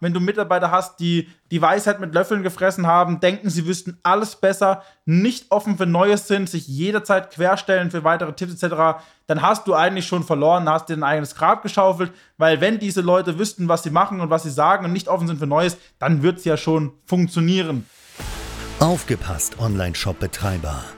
wenn du Mitarbeiter hast, die die Weisheit mit Löffeln gefressen haben, denken, sie wüssten alles besser, nicht offen für Neues sind, sich jederzeit querstellen für weitere Tipps etc., dann hast du eigentlich schon verloren, hast dir ein eigenes Grab geschaufelt, weil wenn diese Leute wüssten, was sie machen und was sie sagen und nicht offen sind für Neues, dann wird es ja schon funktionieren. Aufgepasst, Online-Shop-Betreiber.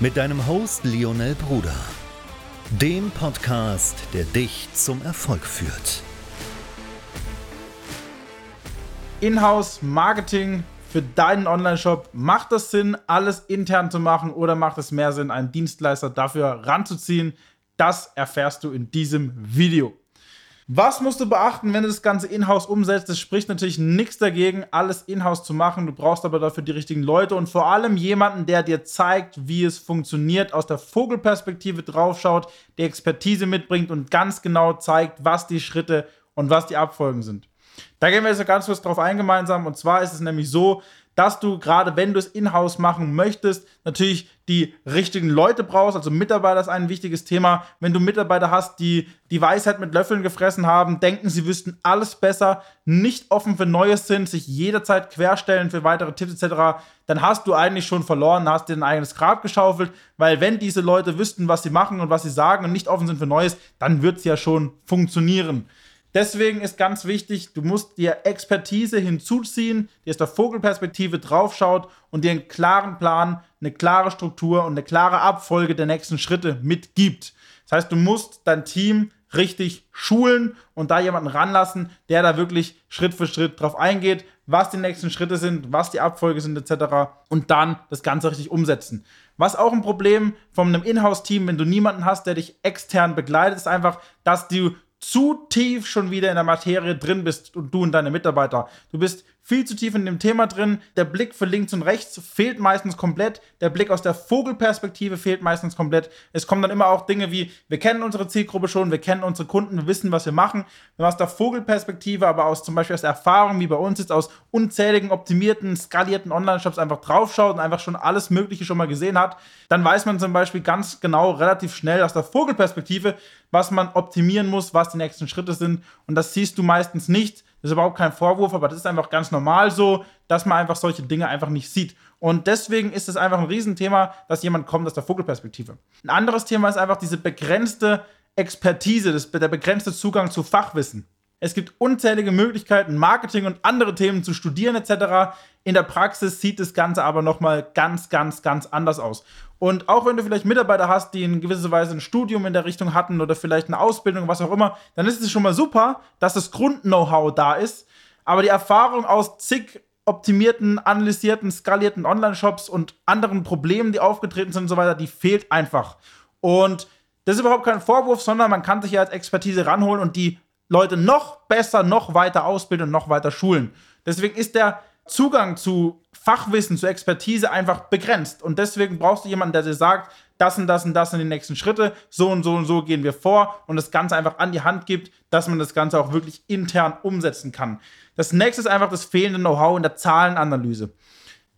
mit deinem Host Lionel Bruder, dem Podcast, der dich zum Erfolg führt. Inhouse Marketing für deinen Online-Shop. Macht es Sinn, alles intern zu machen oder macht es mehr Sinn, einen Dienstleister dafür ranzuziehen? Das erfährst du in diesem Video. Was musst du beachten, wenn du das Ganze in-house umsetzt? Es spricht natürlich nichts dagegen, alles in-house zu machen. Du brauchst aber dafür die richtigen Leute und vor allem jemanden, der dir zeigt, wie es funktioniert, aus der Vogelperspektive draufschaut, die Expertise mitbringt und ganz genau zeigt, was die Schritte und was die Abfolgen sind. Da gehen wir jetzt ganz kurz drauf ein gemeinsam. Und zwar ist es nämlich so, dass du gerade, wenn du es in-house machen möchtest, natürlich die richtigen Leute brauchst. Also Mitarbeiter ist ein wichtiges Thema. Wenn du Mitarbeiter hast, die die Weisheit mit Löffeln gefressen haben, denken, sie wüssten alles besser, nicht offen für Neues sind, sich jederzeit querstellen für weitere Tipps etc., dann hast du eigentlich schon verloren, hast dir ein eigenes Grab geschaufelt, weil wenn diese Leute wüssten, was sie machen und was sie sagen und nicht offen sind für Neues, dann wird es ja schon funktionieren. Deswegen ist ganz wichtig, du musst dir Expertise hinzuziehen, die aus der Vogelperspektive draufschaut und dir einen klaren Plan, eine klare Struktur und eine klare Abfolge der nächsten Schritte mitgibt. Das heißt, du musst dein Team richtig schulen und da jemanden ranlassen, der da wirklich Schritt für Schritt drauf eingeht, was die nächsten Schritte sind, was die Abfolge sind etc. und dann das Ganze richtig umsetzen. Was auch ein Problem von einem Inhouse-Team, wenn du niemanden hast, der dich extern begleitet, ist einfach, dass du zu tief schon wieder in der Materie drin bist und du und deine Mitarbeiter. Du bist viel zu tief in dem Thema drin. Der Blick für links und rechts fehlt meistens komplett. Der Blick aus der Vogelperspektive fehlt meistens komplett. Es kommen dann immer auch Dinge wie, wir kennen unsere Zielgruppe schon, wir kennen unsere Kunden, wir wissen, was wir machen. Wenn man aus der Vogelperspektive, aber aus zum Beispiel aus Erfahrung, wie bei uns jetzt, aus unzähligen, optimierten, skalierten Online-Shops einfach draufschaut und einfach schon alles Mögliche schon mal gesehen hat, dann weiß man zum Beispiel ganz genau, relativ schnell aus der Vogelperspektive, was man optimieren muss, was die nächsten Schritte sind. Und das siehst du meistens nicht das ist überhaupt kein Vorwurf, aber das ist einfach ganz normal so, dass man einfach solche Dinge einfach nicht sieht. Und deswegen ist es einfach ein Riesenthema, dass jemand kommt aus der Vogelperspektive. Ein anderes Thema ist einfach diese begrenzte Expertise, das, der begrenzte Zugang zu Fachwissen. Es gibt unzählige Möglichkeiten, Marketing und andere Themen zu studieren etc. In der Praxis sieht das Ganze aber nochmal ganz, ganz, ganz anders aus. Und auch wenn du vielleicht Mitarbeiter hast, die in gewisser Weise ein Studium in der Richtung hatten oder vielleicht eine Ausbildung, was auch immer, dann ist es schon mal super, dass das Grund-Know-how da ist. Aber die Erfahrung aus zig optimierten, analysierten, skalierten Online-Shops und anderen Problemen, die aufgetreten sind und so weiter, die fehlt einfach. Und das ist überhaupt kein Vorwurf, sondern man kann sich ja als Expertise ranholen und die Leute noch besser, noch weiter ausbilden und noch weiter schulen. Deswegen ist der Zugang zu Fachwissen, zu Expertise einfach begrenzt. Und deswegen brauchst du jemanden, der dir sagt, das und das und das sind die nächsten Schritte, so und so und so gehen wir vor und das Ganze einfach an die Hand gibt, dass man das Ganze auch wirklich intern umsetzen kann. Das nächste ist einfach das fehlende Know-how in der Zahlenanalyse.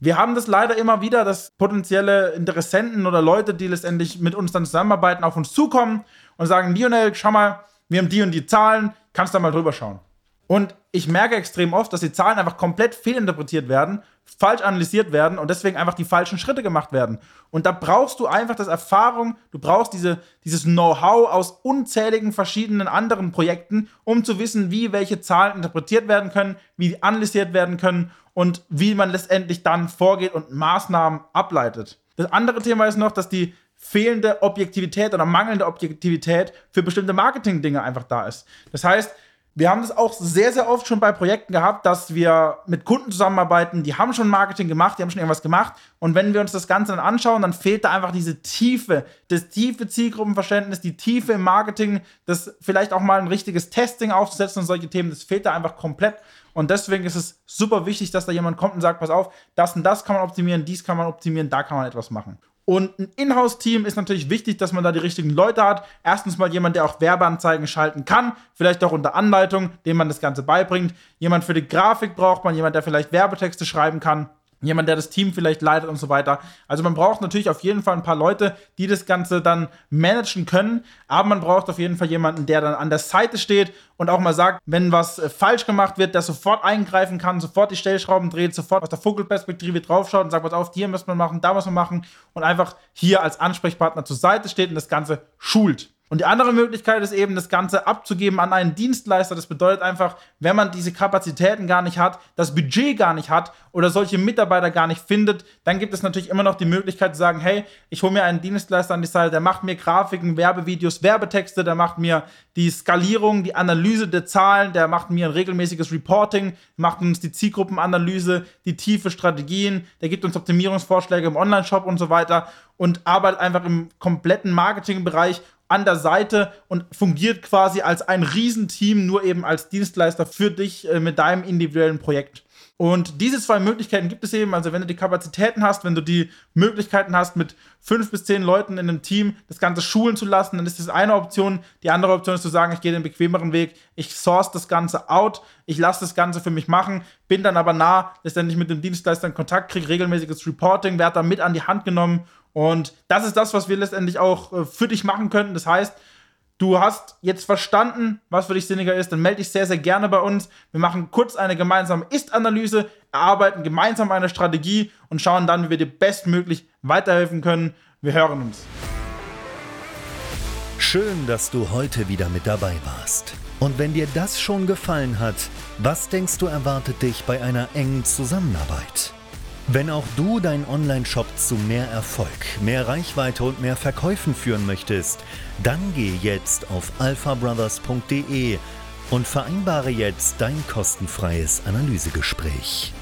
Wir haben das leider immer wieder, dass potenzielle Interessenten oder Leute, die letztendlich mit uns dann zusammenarbeiten, auf uns zukommen und sagen, Lionel, schau mal, wir haben die und die Zahlen, kannst da mal drüber schauen. Und ich merke extrem oft, dass die Zahlen einfach komplett fehlinterpretiert werden, falsch analysiert werden und deswegen einfach die falschen Schritte gemacht werden. Und da brauchst du einfach das Erfahrung, du brauchst diese, dieses Know-how aus unzähligen verschiedenen anderen Projekten, um zu wissen, wie welche Zahlen interpretiert werden können, wie analysiert werden können und wie man letztendlich dann vorgeht und Maßnahmen ableitet. Das andere Thema ist noch, dass die fehlende Objektivität oder mangelnde Objektivität für bestimmte Marketing-Dinge einfach da ist. Das heißt, wir haben das auch sehr, sehr oft schon bei Projekten gehabt, dass wir mit Kunden zusammenarbeiten, die haben schon Marketing gemacht, die haben schon irgendwas gemacht. Und wenn wir uns das Ganze dann anschauen, dann fehlt da einfach diese Tiefe, das tiefe Zielgruppenverständnis, die Tiefe im Marketing, das vielleicht auch mal ein richtiges Testing aufzusetzen und solche Themen, das fehlt da einfach komplett. Und deswegen ist es super wichtig, dass da jemand kommt und sagt, pass auf, das und das kann man optimieren, dies kann man optimieren, da kann man etwas machen. Und ein Inhouse-Team ist natürlich wichtig, dass man da die richtigen Leute hat. Erstens mal jemand, der auch Werbeanzeigen schalten kann, vielleicht auch unter Anleitung, dem man das Ganze beibringt. Jemand für die Grafik braucht man, jemand, der vielleicht Werbetexte schreiben kann jemand, der das Team vielleicht leitet und so weiter. Also man braucht natürlich auf jeden Fall ein paar Leute, die das Ganze dann managen können, aber man braucht auf jeden Fall jemanden, der dann an der Seite steht und auch mal sagt, wenn was äh, falsch gemacht wird, der sofort eingreifen kann, sofort die Stellschrauben dreht, sofort aus der Vogelperspektive draufschaut und sagt, was auf, hier muss man machen, da muss man machen und einfach hier als Ansprechpartner zur Seite steht und das Ganze schult. Und die andere Möglichkeit ist eben, das Ganze abzugeben an einen Dienstleister. Das bedeutet einfach, wenn man diese Kapazitäten gar nicht hat, das Budget gar nicht hat oder solche Mitarbeiter gar nicht findet, dann gibt es natürlich immer noch die Möglichkeit zu sagen, hey, ich hole mir einen Dienstleister an die Seite, der macht mir Grafiken, Werbevideos, Werbetexte, der macht mir die Skalierung, die Analyse der Zahlen, der macht mir ein regelmäßiges Reporting, macht uns die Zielgruppenanalyse, die tiefe Strategien, der gibt uns Optimierungsvorschläge im Online-Shop und so weiter und arbeitet einfach im kompletten Marketingbereich an der Seite und fungiert quasi als ein Riesenteam, nur eben als Dienstleister für dich äh, mit deinem individuellen Projekt. Und diese zwei Möglichkeiten gibt es eben. Also, wenn du die Kapazitäten hast, wenn du die Möglichkeiten hast, mit fünf bis zehn Leuten in einem Team das Ganze schulen zu lassen, dann ist das eine Option. Die andere Option ist zu sagen, ich gehe den bequemeren Weg, ich source das Ganze out, ich lasse das Ganze für mich machen, bin dann aber nah, letztendlich mit dem Dienstleister in Kontakt, kriege regelmäßiges Reporting, werde da mit an die Hand genommen und das ist das, was wir letztendlich auch äh, für dich machen könnten. Das heißt, du hast jetzt verstanden, was für dich sinniger ist, dann melde dich sehr, sehr gerne bei uns. Wir machen kurz eine gemeinsame Ist-Analyse, erarbeiten gemeinsam eine Strategie und schauen dann, wie wir dir bestmöglich weiterhelfen können. Wir hören uns. Schön, dass du heute wieder mit dabei warst. Und wenn dir das schon gefallen hat, was denkst du erwartet dich bei einer engen Zusammenarbeit? Wenn auch du deinen Online-Shop zu mehr Erfolg, mehr Reichweite und mehr Verkäufen führen möchtest, dann geh jetzt auf alphabrothers.de und vereinbare jetzt dein kostenfreies Analysegespräch.